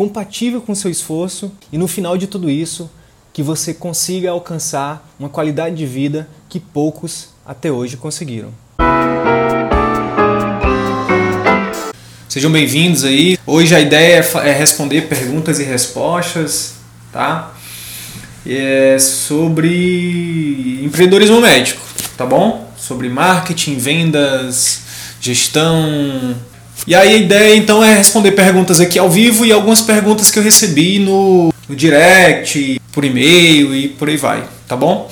compatível com o seu esforço e no final de tudo isso que você consiga alcançar uma qualidade de vida que poucos até hoje conseguiram. Sejam bem-vindos aí. Hoje a ideia é, é responder perguntas e respostas, tá? É sobre empreendedorismo médico, tá bom? Sobre marketing, vendas, gestão. E aí a ideia então é responder perguntas aqui ao vivo e algumas perguntas que eu recebi no, no direct, por e-mail e por aí vai, tá bom?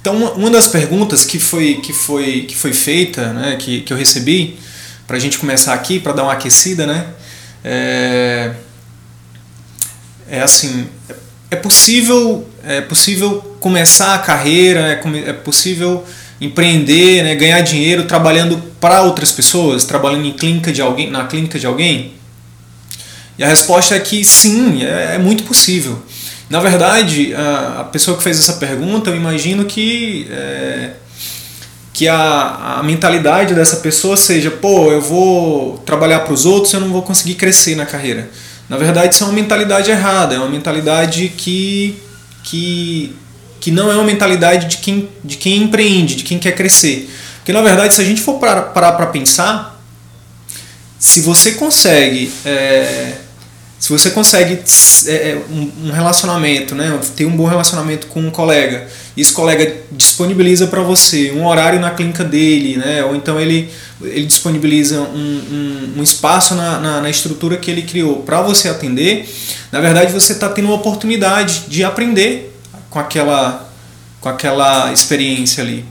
Então uma das perguntas que foi, que foi, que foi feita, né, que, que eu recebi, para a gente começar aqui, para dar uma aquecida, né? É, é assim, é possível, é possível começar a carreira, é, é possível empreender, né, ganhar dinheiro trabalhando para outras pessoas, trabalhando em clínica de alguém, na clínica de alguém? E a resposta é que sim, é, é muito possível. Na verdade, a, a, pessoa que fez essa pergunta, eu imagino que é, que a, a mentalidade dessa pessoa seja, pô, eu vou trabalhar para os outros, eu não vou conseguir crescer na carreira. Na verdade, isso é uma mentalidade errada, é uma mentalidade que, que, que não é uma mentalidade de quem, de quem empreende, de quem quer crescer. Porque, na verdade, se a gente for parar para pensar, se você consegue é, se você consegue é, é um relacionamento, né, ter um bom relacionamento com um colega, e esse colega disponibiliza para você um horário na clínica dele, né, ou então ele, ele disponibiliza um, um, um espaço na, na, na, estrutura que ele criou para você atender, na verdade você está tendo uma oportunidade de aprender com aquela, com aquela experiência ali.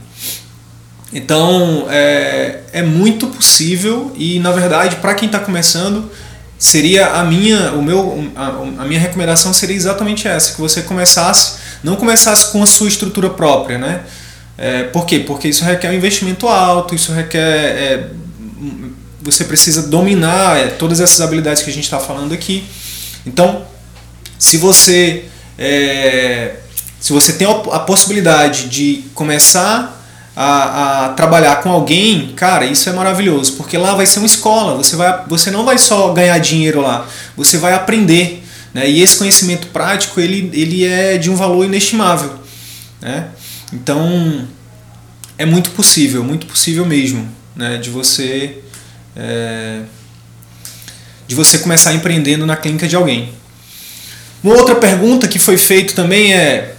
Então é, é muito possível e na verdade para quem está começando seria a minha, o meu, a, a, minha recomendação seria exatamente essa, que você começasse, não começasse com a sua estrutura própria, né? É, por quê? Porque isso requer um investimento alto, isso requer, é, você precisa dominar é, todas essas habilidades que a gente está falando aqui. Então, se você é, se você tem a possibilidade de começar a, a, trabalhar com alguém, cara, isso é maravilhoso, porque lá vai ser uma escola, você, vai, você não vai só ganhar dinheiro lá, você vai aprender. Né? E esse conhecimento prático ele, ele é de um valor inestimável. Né? Então é muito possível, muito possível mesmo, né? de você é, de você começar empreendendo na clínica de alguém. Uma outra pergunta que foi feita também é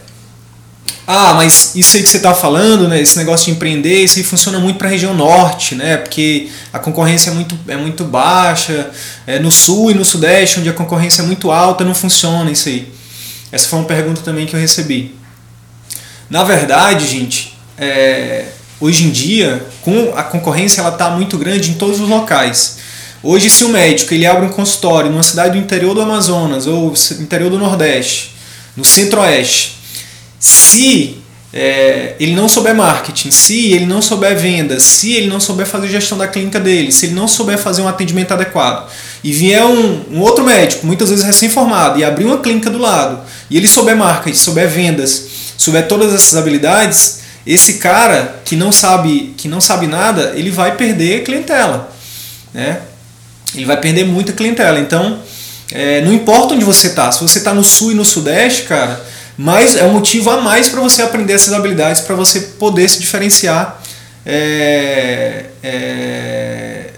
ah, mas isso aí que você está falando, né, esse negócio de empreender, isso aí funciona muito para a região norte, né, porque a concorrência é muito, é muito baixa, é, no sul e no sudeste, onde a concorrência é muito alta, não funciona isso aí. Essa foi uma pergunta também que eu recebi. Na verdade, gente, é, hoje em dia, com a concorrência ela está muito grande em todos os locais. Hoje, se o médico ele abre um consultório numa cidade do interior do Amazonas ou interior do Nordeste, no Centro-Oeste, se é, ele não souber marketing, se ele não souber vendas, se ele não souber fazer gestão da clínica dele, se ele não souber fazer um atendimento adequado, e vier um, um outro médico, muitas vezes recém-formado, e abrir uma clínica do lado, e ele souber marketing, souber vendas, souber todas essas habilidades, esse cara que não sabe que não sabe nada, ele vai perder clientela, né? Ele vai perder muita clientela. Então, é, não importa onde você está, se você está no sul e no sudeste, cara, mas é um motivo a mais para você aprender essas habilidades, para você poder se diferenciar é, é,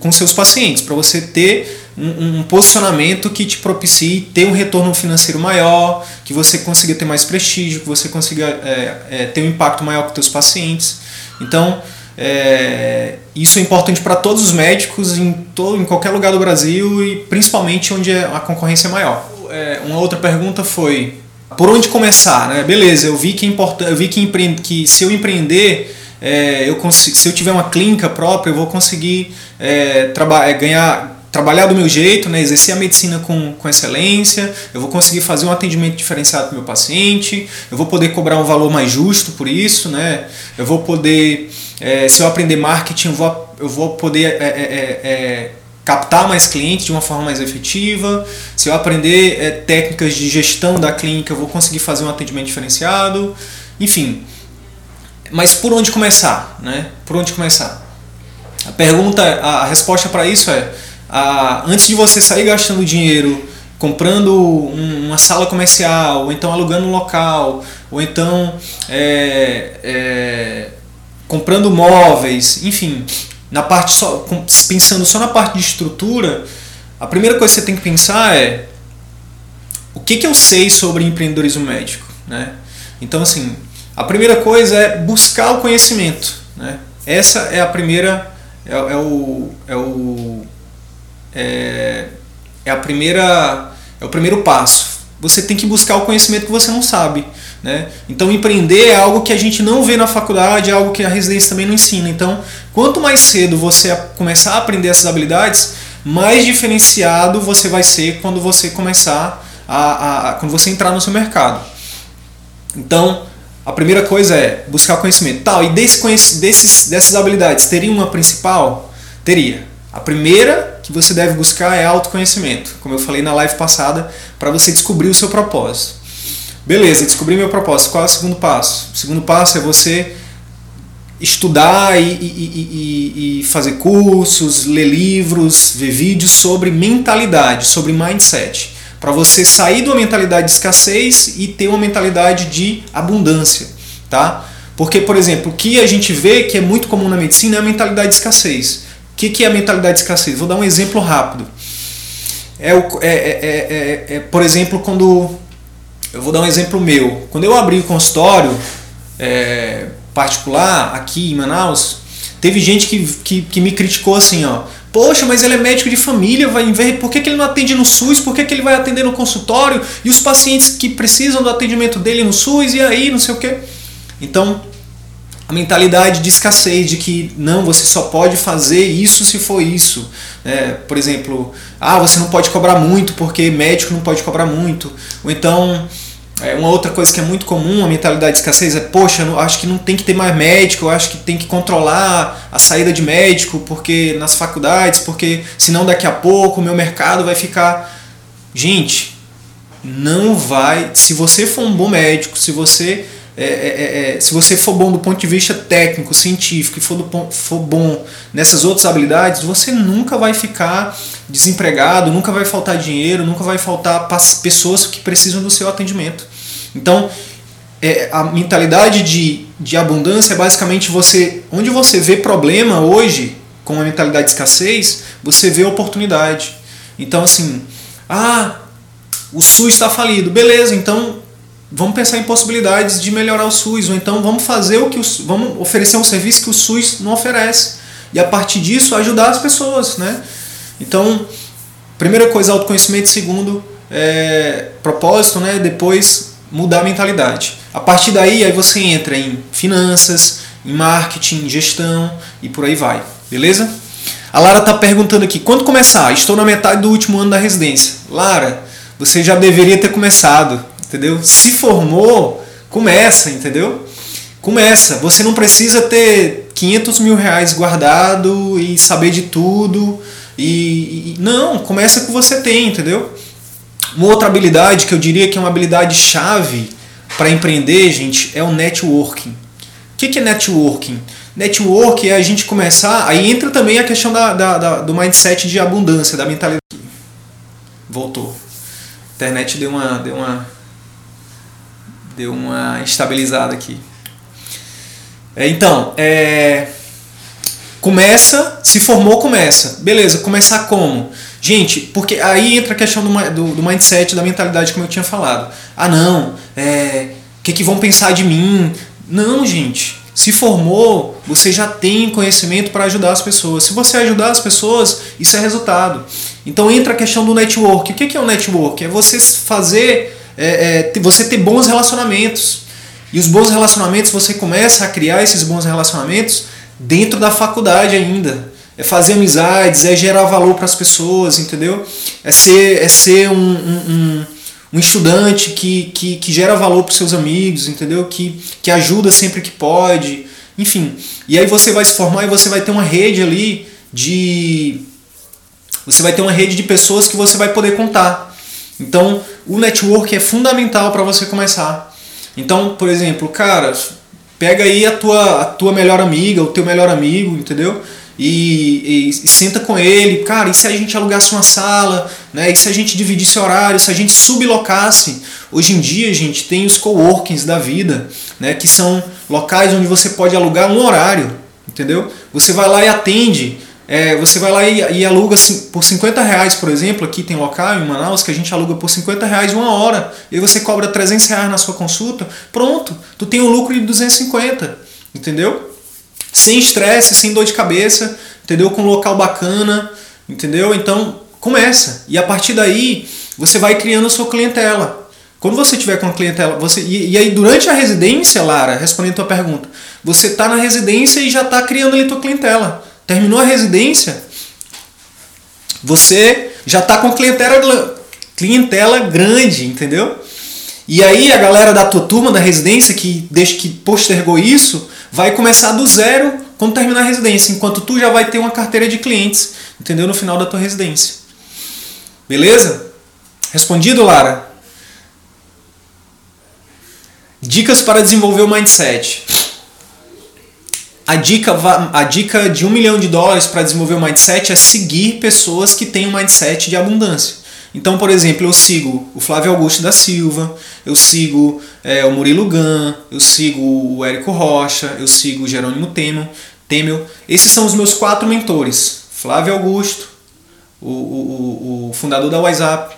com seus pacientes, para você ter um, um, posicionamento que te propicie ter um retorno financeiro maior, que você consiga ter mais prestígio, que você consiga é, é ter um impacto maior com seus pacientes. Então, é, isso é importante para todos os médicos em, todo, em qualquer lugar do Brasil e principalmente onde a concorrência é maior. É, uma outra pergunta foi por onde começar, né? Beleza, eu vi que é importante, eu vi que, empreende, que se eu empreender, é, eu se eu tiver uma clínica própria, eu vou conseguir é, traba é, ganhar, trabalhar do meu jeito, né, exercer a medicina com, com excelência, eu vou conseguir fazer um atendimento diferenciado para o meu paciente, eu vou poder cobrar um valor mais justo por isso, né, eu vou poder, é, se eu aprender marketing, eu vou, eu vou poder é, é, é captar mais clientes de uma forma mais efetiva, se eu aprender é, técnicas de gestão da clínica, eu vou conseguir fazer um atendimento diferenciado, enfim. Mas por onde começar, né? Por onde começar? A pergunta, a resposta para isso é: a, antes de você sair gastando dinheiro comprando um, uma sala comercial, ou então alugando um local, ou então é, é, comprando móveis, enfim, na parte só pensando só na parte de estrutura, a primeira coisa que você tem que pensar é o que, que eu sei sobre empreendedorismo médico, né? Então assim, a primeira coisa é buscar o conhecimento, né? Essa é a primeira é, é o é o é, é a primeira é o primeiro passo. Você tem que buscar o conhecimento que você não sabe. Né? Então, empreender é algo que a gente não vê na faculdade, é algo que a residência também não ensina. Então, quanto mais cedo você começar a aprender essas habilidades, mais diferenciado você vai ser quando você começar a, a quando você entrar no seu mercado. Então, a primeira coisa é buscar conhecimento. Tal, e desse, desses, dessas habilidades, teria uma principal? Teria. A primeira que você deve buscar é autoconhecimento, como eu falei na live passada, para você descobrir o seu propósito. Beleza, descobri meu propósito. Qual é o segundo passo? O segundo passo é você estudar e, e, e, e, fazer cursos, ler livros, ver vídeos sobre mentalidade, sobre mindset. Para você sair de uma mentalidade de escassez e ter uma mentalidade de abundância. Tá? Porque, por exemplo, o que a gente vê que é muito comum na medicina é a mentalidade de escassez. O que, é a mentalidade de escassez? Vou dar um exemplo rápido. É, o, é, é, é, é por exemplo, quando eu vou dar um exemplo meu. Quando eu abri o consultório é, particular aqui em Manaus, teve gente que, que, que, me criticou assim, ó. Poxa, mas ele é médico de família, vai ver por que, que ele não atende no SUS, por que, que ele vai atender no consultório e os pacientes que precisam do atendimento dele no SUS e aí, não sei o quê. Então, a mentalidade de escassez, de que não, você só pode fazer isso se for isso. É, por exemplo, ah, você não pode cobrar muito porque médico não pode cobrar muito. Ou então, é, uma outra coisa que é muito comum, a mentalidade de escassez é, poxa, acho que não tem que ter mais médico, eu acho que tem que controlar a saída de médico porque nas faculdades, porque senão daqui a pouco o meu mercado vai ficar. Gente, não vai. Se você for um bom médico, se você é, é, é, é, se você for bom do ponto de vista técnico, científico e for, do, for bom nessas outras habilidades, você nunca vai ficar desempregado, nunca vai faltar dinheiro, nunca vai faltar pessoas que precisam do seu atendimento. Então, é, a mentalidade de, de abundância é basicamente você, onde você vê problema hoje, com a mentalidade de escassez, você vê oportunidade. Então, assim, ah, o SUS está falido, beleza, então vamos pensar em possibilidades de melhorar o SUS, ou então vamos fazer o que o, vamos oferecer um serviço que o SUS não oferece. E a partir disso ajudar as pessoas, né? Então, primeira coisa, autoconhecimento, segundo, é, propósito, né? Depois mudar a mentalidade. A partir daí, aí você entra em finanças, em marketing, em gestão e por aí vai. Beleza? A Lara está perguntando aqui, quando começar? Estou na metade do último ano da residência. Lara, você já deveria ter começado entendeu? Se formou, começa, entendeu? Começa. Você não precisa ter 500 mil reais guardado e saber de tudo. E, e não, começa com o que você tem, entendeu? Uma outra habilidade que eu diria que é uma habilidade chave para empreender, gente, é o networking. O que, que é networking? Network é a gente começar. Aí entra também a questão da, da, da, do mindset de abundância, da mentalidade. Voltou. A internet deu uma, deu uma deu uma estabilizada aqui. É, então, é, começa, se formou, começa. Beleza, começar como? Gente, porque aí entra a questão do, do, do mindset, da mentalidade, como eu tinha falado. Ah, não, é, o que, que vão pensar de mim? Não, gente. Se formou, você já tem conhecimento para ajudar as pessoas. Se você ajudar as pessoas, isso é resultado. Então entra a questão do network. O que é o network? É você fazer é, é, você ter bons relacionamentos. E os bons relacionamentos, você começa a criar esses bons relacionamentos dentro da faculdade ainda. é fazer amizades, é gerar valor para as pessoas, entendeu? É ser, é ser um, um, um, estudante que, que, que gera valor para seus amigos, entendeu? Que, que ajuda sempre que pode, enfim. E aí você vai se formar e você vai ter uma rede ali de. Você vai ter uma rede de pessoas que você vai poder contar. Então, o network é fundamental para você começar. Então, por exemplo, cara, pega aí a tua, a tua melhor amiga, o teu melhor amigo, entendeu? E, e, e, senta com ele, cara, e se a gente alugasse uma sala, né? E se a gente dividisse horário, se a gente sublocasse? Hoje em dia, gente, tem os coworkings da vida, né? Que são locais onde você pode alugar um horário, entendeu? Você vai lá e atende é, você vai lá e, e, aluga por 50 reais, por exemplo, aqui tem local em Manaus que a gente aluga por 50 reais uma hora, e aí você cobra 300 reais na sua consulta, pronto, tu tem um lucro de 250, entendeu? Sem estresse, sem dor de cabeça, entendeu? Com um local bacana, entendeu? Então, começa. E a partir daí, você vai criando a sua clientela. Quando você tiver com a clientela, você e, e aí durante a residência, Lara, respondendo a tua pergunta, você está na residência e já está criando ali tua clientela. Terminou a residência, você já está com clientela, clientela grande, entendeu? E aí a galera da tua turma da residência que desde que postergou isso, vai começar do zero quando terminar a residência, enquanto tu já vai ter uma carteira de clientes, entendeu? No final da tua residência. Beleza? Respondido, Lara? Dicas para desenvolver o mindset a dica, a dica de um milhão de dólares para desenvolver o mindset é seguir pessoas que têm um mindset de abundância. Então, por exemplo, eu sigo o Flávio Augusto da Silva, eu sigo é, o Murilo Gun, eu sigo o Érico Rocha, eu sigo o Jerônimo Temel. Temel. Esses são os meus quatro mentores. Flávio Augusto, o, o, o fundador da WhatsApp,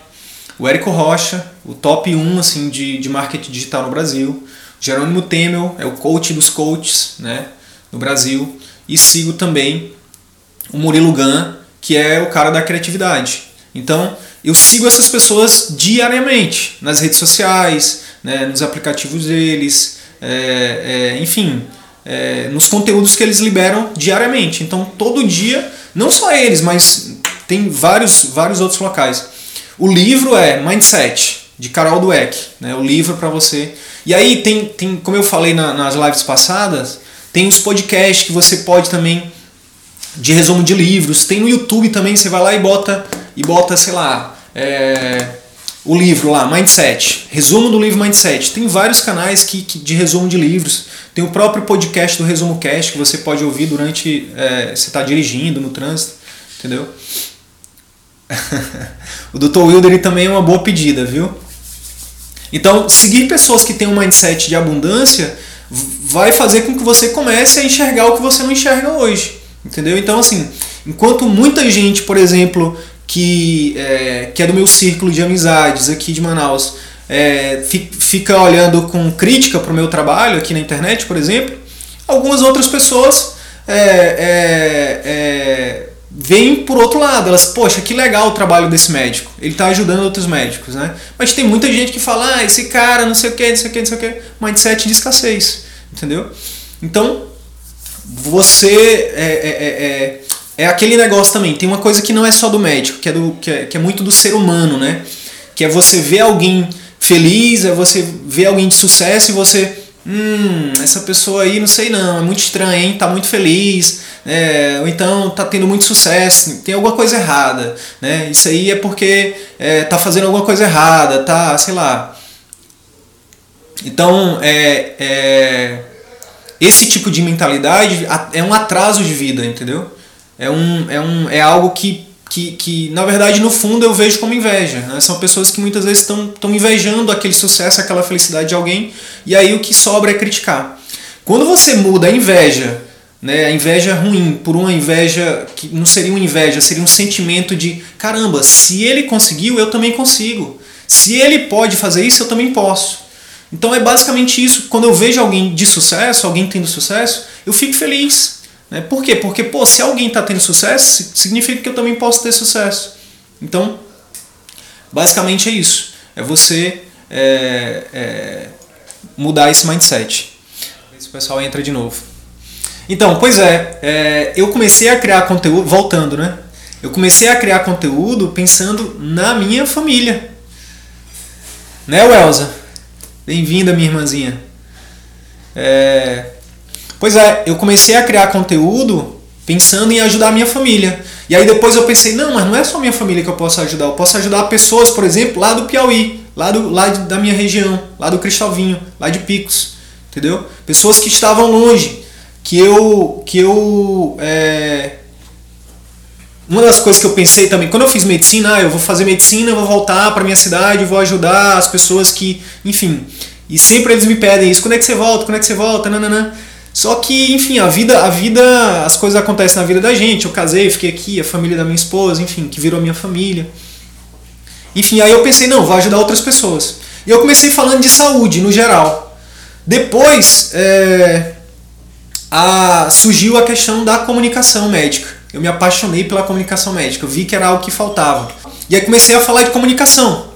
o Érico Rocha, o top 1 assim, de, de marketing digital no Brasil. Jerônimo Temel é o coach dos coaches, né? No Brasil. E sigo também o Murilo Gun, que é o cara da criatividade. Então, eu sigo essas pessoas diariamente nas redes sociais, né, nos aplicativos deles, é, é, enfim, é, nos conteúdos que eles liberam diariamente. Então, todo dia, não só eles, mas tem vários, vários outros locais. O livro é Mindset, de Carol Dweck, né, o livro para você. E aí tem, tem, como eu falei na, nas lives passadas, tem os podcasts que você pode também de resumo de livros. Tem no YouTube também, você vai lá e bota e bota, sei lá, é, o livro lá, Mindset, resumo do livro Mindset. Tem vários canais que, que, de resumo de livros. Tem o próprio podcast do Resumo Cast que você pode ouvir durante é, você está dirigindo no trânsito, entendeu? o Dr. Wilder também é uma boa pedida, viu? Então, seguir pessoas que têm um mindset de abundância vai fazer com que você comece a enxergar o que você não enxerga hoje. Entendeu? Então, assim, enquanto muita gente, por exemplo, que é, que é do meu círculo de amizades aqui de Manaus, é, fica olhando com crítica para o meu trabalho aqui na internet, por exemplo, algumas outras pessoas é, é, é, veem por outro lado. Elas, poxa, que legal o trabalho desse médico. Ele está ajudando outros médicos, né? Mas tem muita gente que fala, ah, esse cara, não sei o que, não sei o que, não sei o que. Mindset de escassez, entendeu? Então, você é, é, é, é, é aquele negócio também. Tem uma coisa que não é só do médico, que é, do, que é, que é muito do ser humano, né? Que é você ver alguém feliz, é você ver alguém de sucesso e você hum, essa pessoa aí, não sei não, é muito estranha, hein? Tá muito feliz, é, ou então tá tendo muito sucesso, tem alguma coisa errada, né? Isso aí é porque é, tá fazendo alguma coisa errada, tá, sei lá. Então, é, é, esse tipo de mentalidade é um atraso de vida, entendeu? É, um, é, um, é algo que que, que na verdade no fundo eu vejo como inveja. Né? São pessoas que muitas vezes estão invejando aquele sucesso, aquela felicidade de alguém, e aí o que sobra é criticar. Quando você muda a inveja, né, a inveja ruim, por uma inveja que não seria uma inveja, seria um sentimento de caramba, se ele conseguiu, eu também consigo. Se ele pode fazer isso, eu também posso. Então é basicamente isso. Quando eu vejo alguém de sucesso, alguém tendo sucesso, eu fico feliz. Né? Por quê? Porque, pô, se alguém está tendo sucesso, significa que eu também posso ter sucesso. Então, basicamente é isso. É você é, é, mudar esse mindset. Ver se o pessoal entra de novo. Então, pois é, é, eu comecei a criar conteúdo, voltando, né? Eu comecei a criar conteúdo pensando na minha família. Né, Welza? Bem-vinda, minha irmãzinha. É, pois é, eu comecei a criar conteúdo pensando em ajudar a minha família. E aí depois eu pensei, não, mas não é só minha família que eu posso ajudar, eu posso ajudar pessoas, por exemplo, lá do Piauí, lá, do, lá da minha região, lá do Cristalvinho, lá de Picos, entendeu? Pessoas que estavam longe, que eu, que eu é... uma das coisas que eu pensei também, quando eu fiz medicina, ah, eu vou fazer medicina, vou voltar para minha cidade, vou ajudar as pessoas que, enfim, e sempre eles me pedem isso, quando é que você volta, quando é que você volta, nananã. Só que, enfim, a vida, a vida, as coisas acontecem na vida da gente. Eu casei, fiquei aqui, a família da minha esposa, enfim, que virou minha família. Enfim, aí eu pensei, não, vou ajudar outras pessoas. E eu comecei falando de saúde no geral. Depois é, a, surgiu a questão da comunicação médica. Eu me apaixonei pela comunicação médica, eu vi que era algo que faltava. E aí comecei a falar de comunicação.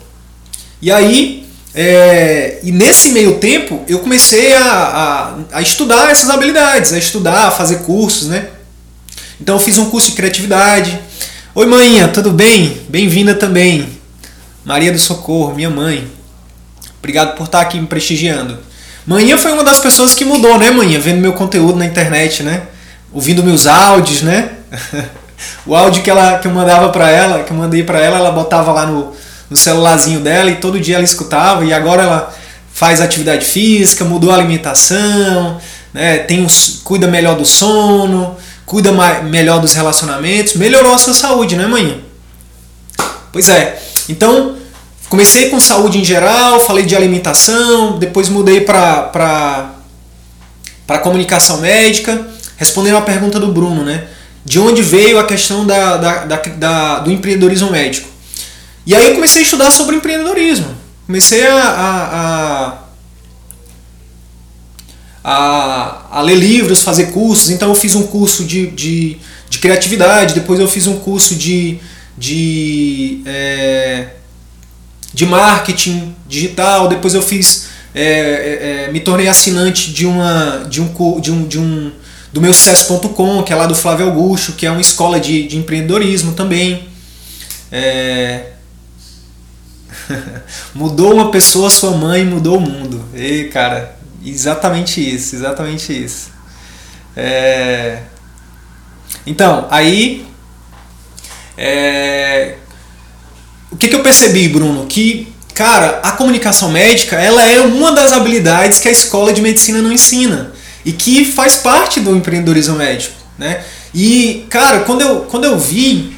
E aí é, e nesse meio tempo eu comecei a, a, a, estudar essas habilidades, a estudar, a fazer cursos, né? Então eu fiz um curso de criatividade. Oi, mãinha, tudo bem? Bem-vinda também. Maria do Socorro, minha mãe. Obrigado por estar aqui me prestigiando. Manhã foi uma das pessoas que mudou, né, manhã? Vendo meu conteúdo na internet, né? Ouvindo meus áudios, né? o áudio que, ela, que eu mandava para ela, que eu mandei para ela, ela botava lá no, no celularzinho dela e todo dia ela escutava e agora ela faz atividade física, mudou a alimentação, né, tem um, cuida melhor do sono, cuida mais, melhor dos relacionamentos, melhorou a sua saúde, né, mãe? Pois é. Então, comecei com saúde em geral, falei de alimentação, depois mudei para para comunicação médica, respondendo a pergunta do Bruno, né? De onde veio a questão da, da, da, da do empreendedorismo médico? E aí eu comecei a estudar sobre empreendedorismo. Comecei a, a, a, a, ler livros, fazer cursos. Então eu fiz um curso de, de, de criatividade, depois eu fiz um curso de, de, é, de marketing digital, depois eu fiz. É, é, é me tornei assinante de uma de um, de um, de um do meu sucesso.com, que é lá do Flávio Augusto, que é uma escola de, de empreendedorismo também. É, mudou uma pessoa, sua mãe mudou o mundo. E, cara, exatamente isso, exatamente isso. É... Então, aí. É... O que, que eu percebi, Bruno? Que, cara, a comunicação médica ela é uma das habilidades que a escola de medicina não ensina e que faz parte do empreendedorismo médico, né? E, cara, quando eu, quando eu vi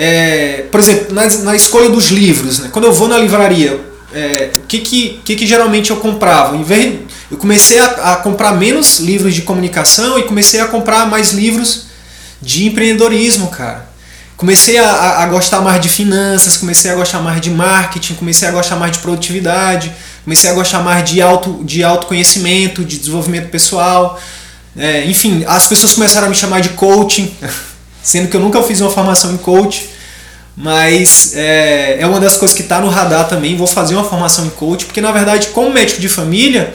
é, por exemplo, na, na, escolha dos livros, né? quando eu vou na livraria, é, o que que, que que geralmente eu comprava? Em vez, eu comecei a, a, comprar menos livros de comunicação e comecei a comprar mais livros de empreendedorismo, cara. Comecei a, a, a gostar mais de finanças, comecei a gostar mais de marketing, comecei a gostar mais de produtividade, comecei a gostar mais de, auto, de autoconhecimento, de desenvolvimento pessoal. É, enfim, as pessoas começaram a me chamar de coaching. sendo que eu nunca fiz uma formação em coach, mas é, é uma das coisas que está no radar também. Vou fazer uma formação em coach, porque na verdade, como médico de família,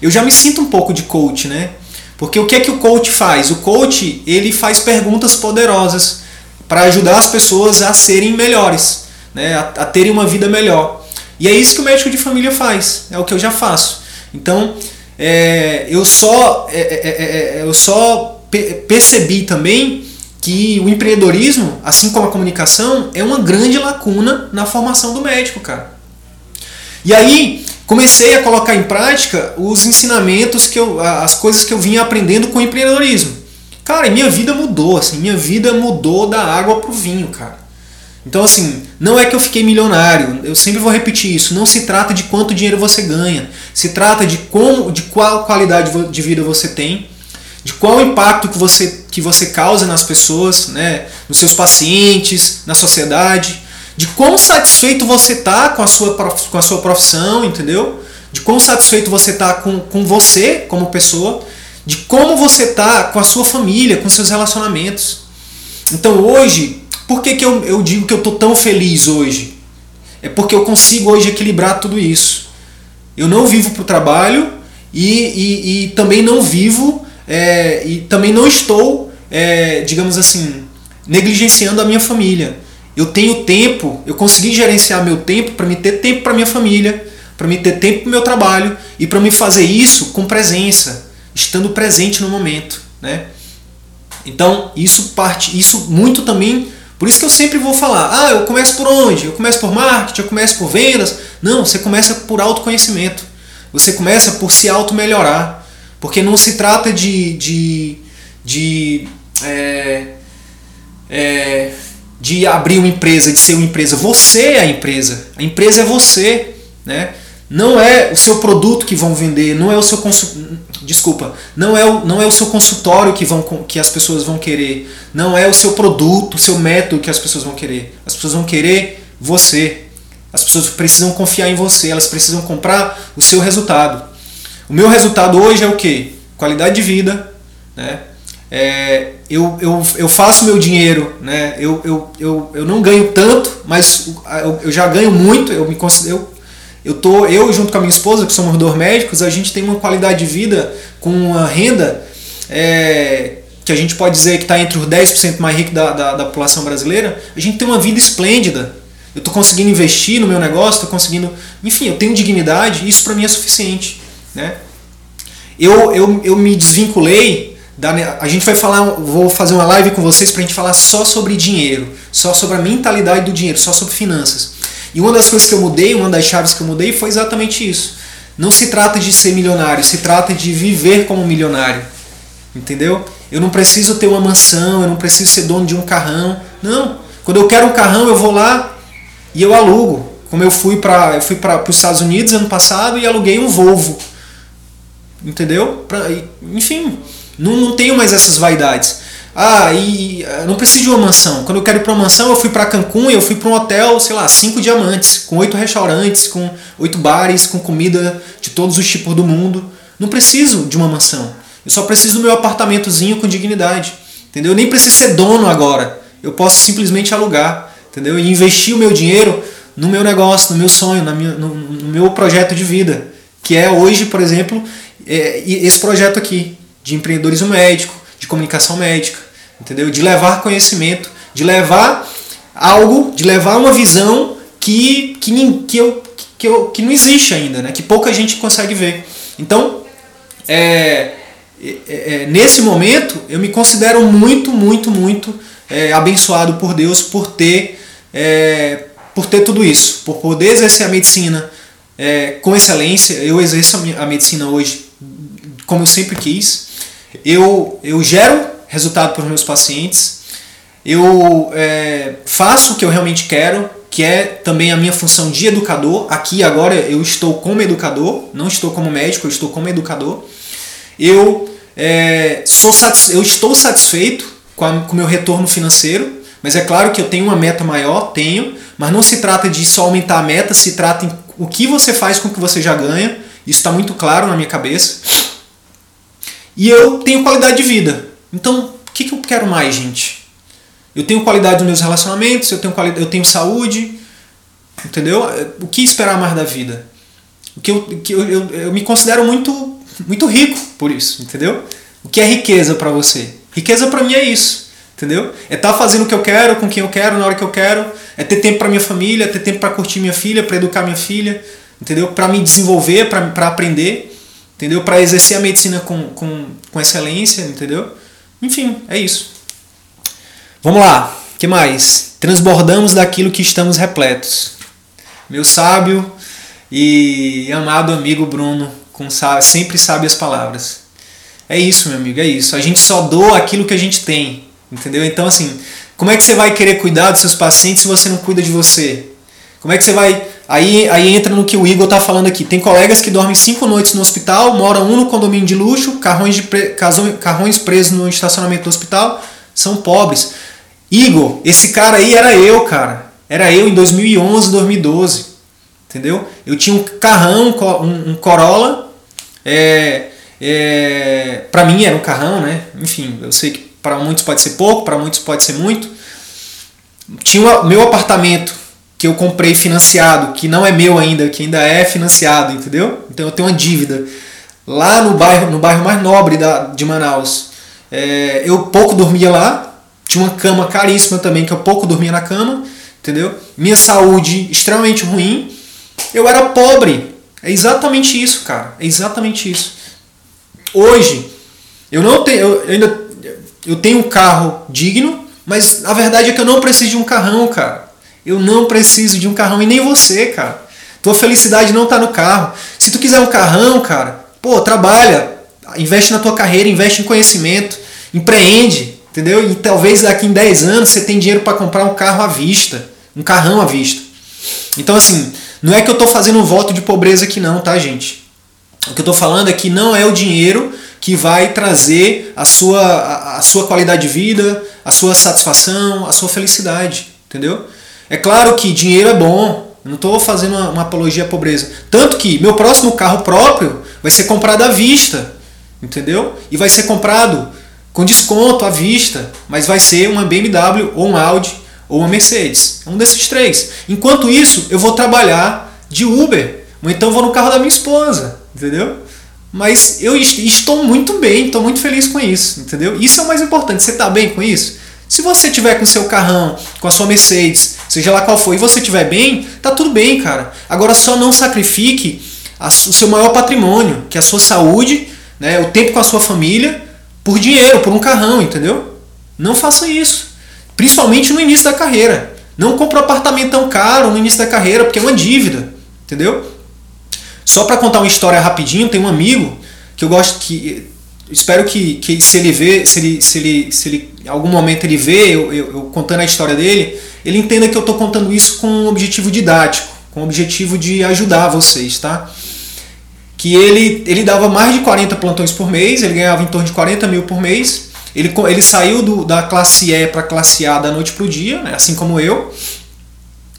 eu já me sinto um pouco de coach, né? Porque o que é que o coach faz? O coach ele faz perguntas poderosas para ajudar as pessoas a serem melhores, né? a, a terem uma vida melhor. E é isso que o médico de família faz, é o que eu já faço. Então, é, eu só, é, é, é, é eu só percebi também que o empreendedorismo, assim como a comunicação, é uma grande lacuna na formação do médico, cara. E aí comecei a colocar em prática os ensinamentos que eu, as coisas que eu vinha aprendendo com o empreendedorismo. Cara, minha vida mudou, assim, minha vida mudou da água pro vinho, cara. Então, assim, não é que eu fiquei milionário, eu sempre vou repetir isso. Não se trata de quanto dinheiro você ganha, se trata de como, de qual qualidade de vida você tem de qual impacto que você, que você causa nas pessoas, né, nos seus pacientes, na sociedade, de quão satisfeito você está com, a sua, com a sua profissão, entendeu? De quão satisfeito você está com, com você como pessoa, de como você está com a sua família, com seus relacionamentos. Então hoje, por que, que eu, eu digo que eu estou tão feliz hoje? É porque eu consigo hoje equilibrar tudo isso. Eu não vivo para o trabalho e, e, e também não vivo é, e também não estou, é, digamos assim, negligenciando a minha família. Eu tenho tempo, eu consegui gerenciar meu tempo para me ter tempo para minha família, para me ter tempo para meu trabalho e para me fazer isso com presença, estando presente no momento, né? Então, isso parte, isso muito também, por isso que eu sempre vou falar: "Ah, eu começo por onde? Eu começo por marketing, eu começo por vendas?". Não, você começa por autoconhecimento. Você começa por se auto-melhorar. Porque não se trata de, de, de é, é, de abrir uma empresa, de ser uma empresa. Você é a empresa. A empresa é você, né? Não é o seu produto que vão vender, não é o seu consu... desculpa, não é o, não é o seu consultório que vão que as pessoas vão querer, não é o seu produto, o seu método que as pessoas vão querer. As pessoas vão querer você. As pessoas precisam confiar em você, elas precisam comprar o seu resultado. O meu resultado hoje é o que? Qualidade de vida, né? É, eu, eu, eu faço meu dinheiro, né? eu, eu, eu, eu não ganho tanto, mas eu, eu já ganho muito, eu me considero. Eu, tô, eu junto com a minha esposa, que somos dois médicos, a gente tem uma qualidade de vida com uma renda é, que a gente pode dizer que está entre os 10% mais ricos da, da, da população brasileira. A gente tem uma vida esplêndida. Eu estou conseguindo investir no meu negócio, estou conseguindo. Enfim, eu tenho dignidade, isso para mim é suficiente. Né? Eu, eu, eu me desvinculei da, a gente vai falar, vou fazer uma live com vocês para a gente falar só sobre dinheiro, só sobre a mentalidade do dinheiro, só sobre finanças. E uma das coisas que eu mudei, uma das chaves que eu mudei foi exatamente isso. Não se trata de ser milionário, se trata de viver como milionário. Entendeu? Eu não preciso ter uma mansão, eu não preciso ser dono de um carrão. Não. Quando eu quero um carrão, eu vou lá e eu alugo. Como eu fui para eu fui para os Estados Unidos ano passado e aluguei um Volvo. Entendeu? Pra, enfim, não, não tenho mais essas vaidades. Ah, e não preciso de uma mansão. Quando eu quero ir para uma mansão, eu fui para Cancún e eu fui para um hotel, sei lá, cinco diamantes, com oito restaurantes, com oito bares, com comida de todos os tipos do mundo. Não preciso de uma mansão. Eu só preciso do meu apartamentozinho com dignidade. Entendeu? Eu nem preciso ser dono agora. Eu posso simplesmente alugar. Entendeu? E investir o meu dinheiro no meu negócio, no meu sonho, na minha, no, no meu projeto de vida. Que é hoje, por exemplo, é, esse projeto aqui de empreendedorismo médico, de comunicação médica, entendeu? De levar conhecimento, de levar algo, de levar uma visão que, que, que, eu, que, eu, que não existe ainda, né? que pouca gente consegue ver. Então, é, é, é, nesse momento, eu me considero muito, muito, muito é, abençoado por Deus por ter, é, por ter tudo isso, por poder exercer a medicina é, com excelência. Eu exerço a medicina hoje como eu sempre quis eu, eu gero resultado para os meus pacientes, eu é, faço o que eu realmente quero, que é também a minha função de educador. Aqui agora eu estou como educador, não estou como médico, eu estou como educador. Eu, é, sou satis, eu estou satisfeito com o meu retorno financeiro, mas é claro que eu tenho uma meta maior, tenho, mas não se trata de só aumentar a meta, se trata o que você faz com o que você já ganha. Isso está muito claro na minha cabeça. E eu tenho qualidade de vida. Então, o que, que eu quero mais, gente? Eu tenho qualidade nos meus relacionamentos, eu tenho, qualidade, eu tenho saúde, entendeu? O que esperar mais da vida? O que eu, que eu, eu, eu me considero muito, muito rico por isso, entendeu? O que é riqueza para você? Riqueza para mim é isso, entendeu? É estar tá fazendo o que eu quero, com quem eu quero, na hora que eu quero, é ter tempo para minha família, ter tempo para curtir minha filha, para educar minha filha, entendeu? Para me desenvolver, para aprender entendeu? Para exercer a medicina com, com, com excelência, entendeu? Enfim, é isso. Vamos lá, que mais? Transbordamos daquilo que estamos repletos. Meu sábio e amado amigo Bruno, com sempre sabe as palavras. É isso, meu amigo, é isso. A gente só doa aquilo que a gente tem, entendeu? Então, assim, como é que você vai querer cuidar dos seus pacientes se você não cuida de você? Como é que você vai Aí, aí entra no que o Igor está falando aqui. Tem colegas que dormem cinco noites no hospital, moram um no condomínio de luxo, carrões, de pre... carrões presos no estacionamento do hospital, são pobres. Igor, esse cara aí era eu, cara. Era eu em 2011, 2012. Entendeu? Eu tinha um carrão, um, Corolla. É, é, para mim era um carrão, né? Enfim, eu sei que para muitos pode ser pouco, para muitos pode ser muito. Tinha o meu apartamento que eu comprei financiado, que não é meu ainda, que ainda é financiado, entendeu? Então eu tenho uma dívida. lá no bairro, no bairro mais nobre da, de Manaus. É, eu pouco dormia lá, tinha uma cama caríssima também, que eu pouco dormia na cama, entendeu? Minha saúde extremamente ruim. Eu era pobre. É exatamente isso, cara. É exatamente isso. Hoje, eu não tenho. Eu ainda eu tenho um carro digno, mas a verdade é que eu não preciso de um carrão, cara. Eu não preciso de um carrão e nem você, cara. Tua felicidade não tá no carro. Se tu quiser um carrão, cara, pô, trabalha, investe na tua carreira, investe em conhecimento, empreende, entendeu? E talvez daqui em 10 anos você tenha dinheiro para comprar um carro à vista, um carrão à vista. Então assim, não é que eu tô fazendo um voto de pobreza aqui não, tá, gente? O que eu tô falando é que não é o dinheiro que vai trazer a sua, a, a sua qualidade de vida, a sua satisfação, a sua felicidade, entendeu? É claro que dinheiro é bom, não estou fazendo uma, uma, apologia à pobreza. Tanto que meu próximo carro próprio vai ser comprado à vista, entendeu? E vai ser comprado com desconto à vista, mas vai ser uma BMW ou um Audi ou uma Mercedes. Um desses três. Enquanto isso, eu vou trabalhar de Uber, ou então vou no carro da minha esposa, entendeu? Mas eu estou muito bem, estou muito feliz com isso, entendeu? Isso é o mais importante. Você está bem com isso? Se você tiver com seu carrão, com a sua Mercedes, seja lá qual for, e você estiver bem, tá tudo bem, cara. Agora só não sacrifique a, o seu maior patrimônio, que é a sua saúde, né, o tempo com a sua família, por dinheiro, por um carrão, entendeu? Não faça isso. Principalmente no início da carreira. Não compre um apartamento tão caro no início da carreira, porque é uma dívida, entendeu? Só para contar uma história rapidinho, tem um amigo que eu gosto que espero que, que se ele vê, se ele, se ele, se ele em algum momento ele vê eu, eu, eu contando a história dele, ele entenda que eu estou contando isso com um objetivo didático, com o objetivo de ajudar vocês, tá? Que ele, ele dava mais de 40 plantões por mês, ele ganhava em torno de 40 mil por mês. Ele, ele saiu do, da classe E para classe A da noite para o dia, né, assim como eu.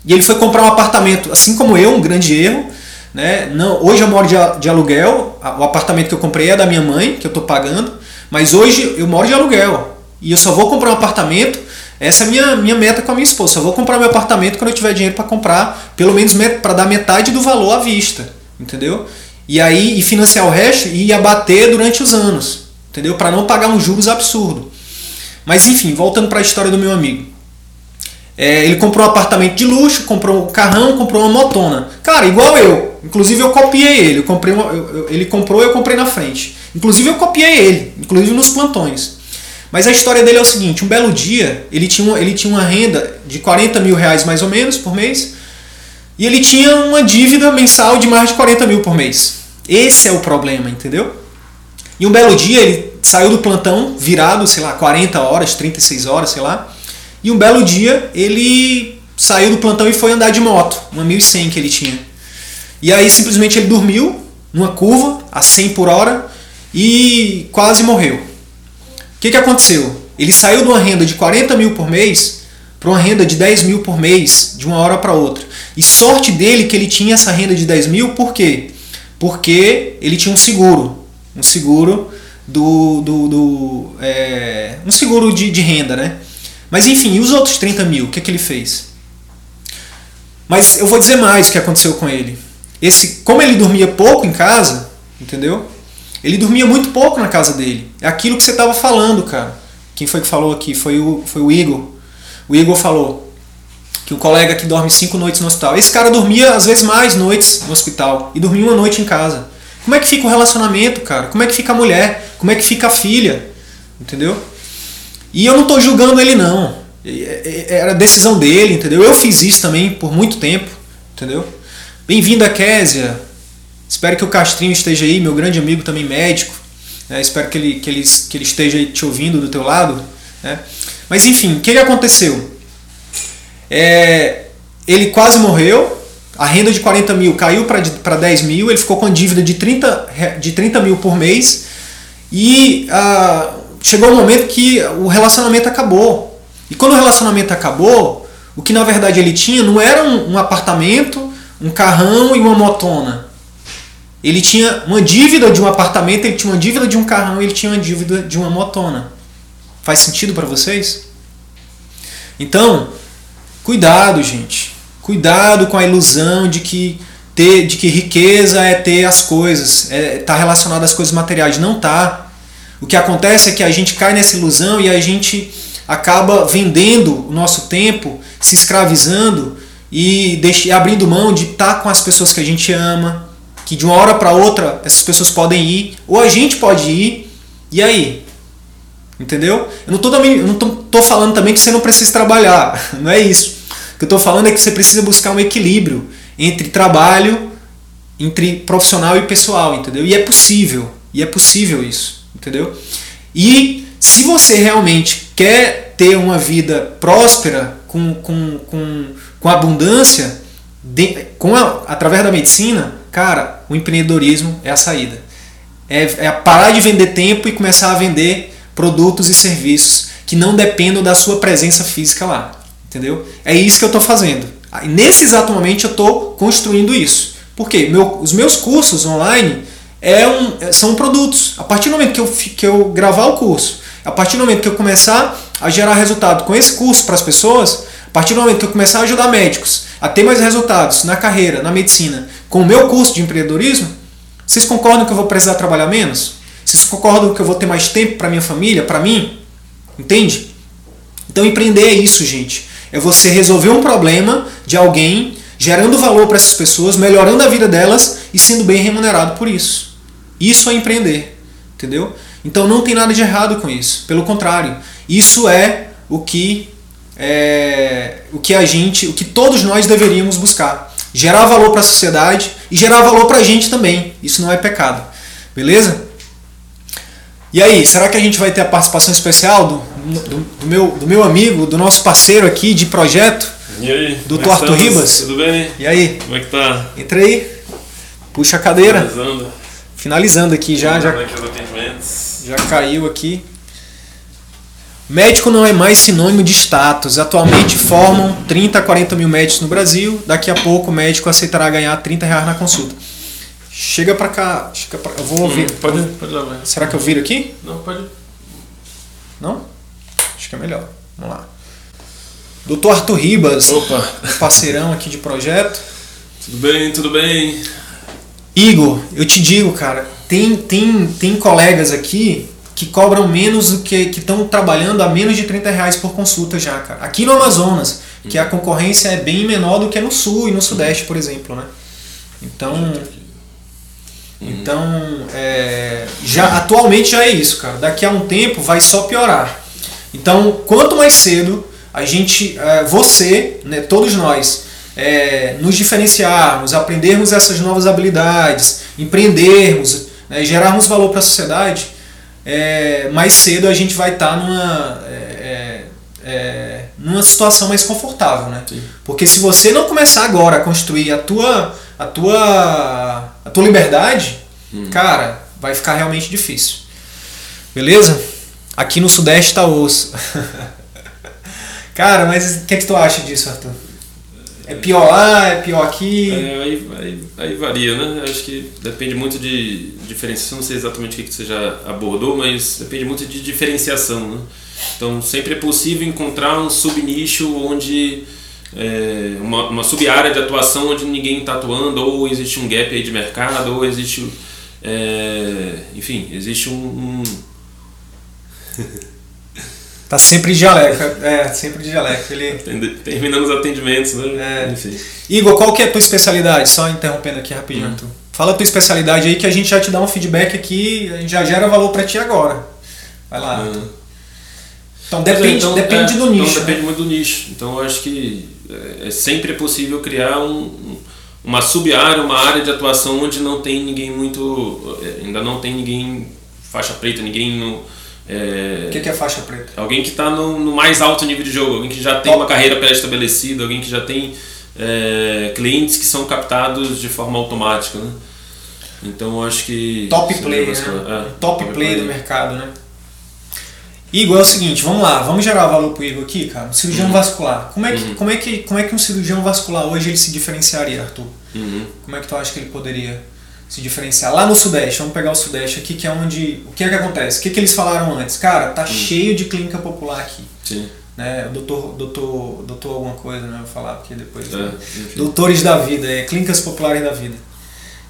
E ele foi comprar um apartamento, assim como eu, um grande erro. Né? Não, hoje eu moro de, de aluguel, o apartamento que eu comprei é da minha mãe, que eu estou pagando, mas hoje eu moro de aluguel. E eu só vou comprar um apartamento essa é a minha, minha meta com a minha esposa. Eu vou comprar meu apartamento quando eu tiver dinheiro para comprar, pelo menos para dar metade do valor à vista, entendeu? E aí e financiar o resto e abater durante os anos, entendeu? Para não pagar uns juros absurdo. Mas enfim, voltando para a história do meu amigo. É, ele comprou um apartamento de luxo, comprou um carrão, comprou uma motona. Cara, igual eu. Inclusive eu copiei ele. Eu comprei uma, eu, ele comprou eu comprei na frente. Inclusive eu copiei ele, inclusive nos plantões. Mas a história dele é o seguinte: um belo dia, ele tinha, ele tinha uma renda de 40 mil reais mais ou menos por mês, e ele tinha uma dívida mensal de mais de 40 mil por mês. Esse é o problema, entendeu? E um belo dia ele saiu do plantão, virado, sei lá, 40 horas, 36 horas, sei lá. E um belo dia ele saiu do plantão e foi andar de moto, uma 1100 que ele tinha. E aí simplesmente ele dormiu numa curva a 100 por hora e quase morreu que, que aconteceu? Ele saiu de uma renda de 40 mil por mês para uma renda de 10 mil por mês, de uma hora para outra. E sorte dele que ele tinha essa renda de 10 mil, por quê? Porque ele tinha um seguro. Um seguro do. do, do é, um seguro de, de renda, né? Mas enfim, e os outros 30 mil? O que, que ele fez? Mas eu vou dizer mais o que aconteceu com ele. Esse, como ele dormia pouco em casa, entendeu? Ele dormia muito pouco na casa dele. É aquilo que você estava falando, cara. Quem foi que falou aqui? Foi o, foi o Igor. O Igor falou que o colega que dorme cinco noites no hospital. Esse cara dormia às vezes mais noites no hospital e dormia uma noite em casa. Como é que fica o relacionamento, cara? Como é que fica a mulher? Como é que fica a filha? Entendeu? E eu não estou julgando ele não. Era decisão dele, entendeu? Eu fiz isso também por muito tempo, entendeu? Bem-vinda, Késia. Espero que o Castrinho esteja aí, meu grande amigo também médico. Né? Espero que ele, que, ele, que ele esteja te ouvindo do teu lado. Né? Mas enfim, o que, que aconteceu? É, ele quase morreu, a renda de 40 mil caiu para 10 mil, ele ficou com a dívida de 30, de 30 mil por mês e ah, chegou um momento que o relacionamento acabou. E quando o relacionamento acabou, o que na verdade ele tinha não era um, um apartamento, um carrão e uma motona. Ele tinha uma dívida de um apartamento, ele tinha uma dívida de um carrão, ele tinha uma dívida de uma motona. Faz sentido para vocês? Então, cuidado, gente. Cuidado com a ilusão de que ter de que riqueza é ter as coisas, é tá relacionado às coisas materiais, não tá. O que acontece é que a gente cai nessa ilusão e a gente acaba vendendo o nosso tempo, se escravizando e deixa, abrindo mão de estar tá com as pessoas que a gente ama, que de uma hora para outra essas pessoas podem ir, ou a gente pode ir, e aí? Entendeu? Eu não, tô, eu não tô, tô falando também que você não precisa trabalhar, não é isso. O que eu estou falando é que você precisa buscar um equilíbrio entre trabalho, entre profissional e pessoal, entendeu? E é possível, e é possível isso, entendeu? E se você realmente quer ter uma vida próspera, com, com, com, com abundância, de, com a, através da medicina, cara, o empreendedorismo é a saída. É, é parar de vender tempo e começar a vender produtos e serviços que não dependam da sua presença física lá. Entendeu? É isso que eu estou fazendo. Nesse exato momento eu estou construindo isso. Porque meu, os meus cursos online é um, é, são produtos. A partir do momento que eu, que eu gravar o curso, a partir do momento que eu começar a gerar resultado com esse curso para as pessoas, a partir do momento que eu começar a ajudar médicos a ter mais resultados na carreira, na medicina, com o meu curso de empreendedorismo, vocês concordam que eu vou precisar trabalhar menos? Vocês concordam que eu vou ter mais tempo para minha família, para mim? Entende? Então empreender é isso, gente. É você resolver um problema de alguém, gerando valor para essas pessoas, melhorando a vida delas e sendo bem remunerado por isso. Isso é empreender, entendeu? Então não tem nada de errado com isso. Pelo contrário, isso é o que é, o que a gente, o que todos nós deveríamos buscar. Gerar valor para a sociedade e gerar valor para a gente também. Isso não é pecado. Beleza? E aí, será que a gente vai ter a participação especial do, do, do meu, do meu amigo, do nosso parceiro aqui de projeto? E aí? Doutor Arthur Ribas? Tudo bem? E aí? Como é que tá? Entra aí. Puxa a cadeira. Finalizando. Finalizando aqui já. Já, aqui. Já caiu aqui. Médico não é mais sinônimo de status. Atualmente formam 30 a 40 mil médicos no Brasil. Daqui a pouco o médico aceitará ganhar 30 reais na consulta. Chega pra cá. Chega pra... Eu vou ouvir. Hum, pode, pode lá, vai. Será que eu viro aqui? Não, pode. Não? Acho que é melhor. Vamos lá. Doutor Arthur Ribas, Opa! parceirão aqui de projeto. Tudo bem, tudo bem. Igor, eu te digo, cara, tem, tem, tem colegas aqui que cobram menos do que que estão trabalhando a menos de 30 reais por consulta já, cara. Aqui no Amazonas, que a concorrência é bem menor do que no sul e no sudeste, por exemplo, né? Então, então é, já atualmente já é isso, cara. Daqui a um tempo vai só piorar. Então, quanto mais cedo a gente, é, você, né, todos nós, é, nos diferenciarmos, aprendermos essas novas habilidades, empreendermos, né, gerarmos valor para a sociedade, é, mais cedo a gente vai estar tá numa, é, é, numa situação mais confortável, né? Sim. Porque se você não começar agora a construir a tua, a tua, a tua liberdade, Hum. cara, vai ficar realmente difícil. Beleza? Aqui no Sudeste tá osso. cara, mas o que, é que tu acha disso, Arthur? É pior lá, é pior aqui? É, aí, aí, aí varia, né? Acho que depende muito de diferenciação. Não sei exatamente o que você já abordou, mas depende muito de diferenciação, né? Então sempre é possível encontrar um subnicho onde é, uma, uma sub-área de atuação onde ninguém está atuando, ou existe um gap aí de mercado, ou existe. é, enfim, existe um. um Tá sempre de jaleco. É, sempre de jaleco. Ele... terminando os atendimentos, né? É. Enfim. Igor, qual que é a tua especialidade? Só interrompendo aqui rapidinho, Arthur. Fala a tua especialidade aí que a gente já te dá um feedback aqui, a gente já gera valor pra ti agora. Vai lá. Arthur. Então depende, Então, depende é, do nicho. Então, né? depende muito do nicho. Então eu acho que é, é sempre é possível criar um, um- uma sub-área, uma área de atuação onde não tem ninguém muito. é, ainda não tem ninguém faixa preta, ninguém no. É, O que que é faixa preta? Alguém que está no, no mais alto nível de jogo, alguém que já tem Top. uma carreira pré-estabelecida, alguém que já tem é, clientes que são captados de forma automática. Né? Então eu acho que. Top seria player, né? é, top play do mercado, né? Igor, é o seguinte, vamos lá, vamos gerar valor pro Igor aqui, cara. Um cirurgião vascular. Como é, que, como, é que, como é que um cirurgião vascular hoje ele se diferenciaria, Arthur? Uhum. Como é que tu acha que ele poderia se diferenciar? Lá no Sudeste, vamos pegar o Sudeste aqui, que é onde. O que é que acontece? O que, que eles falaram antes? Cara, tá cheio de clínica popular aqui. Sim. né? Doutor, doutor, doutor alguma coisa, né? Vou falar porque depois. É, né? Doutores da vida, é, clínicas populares da vida.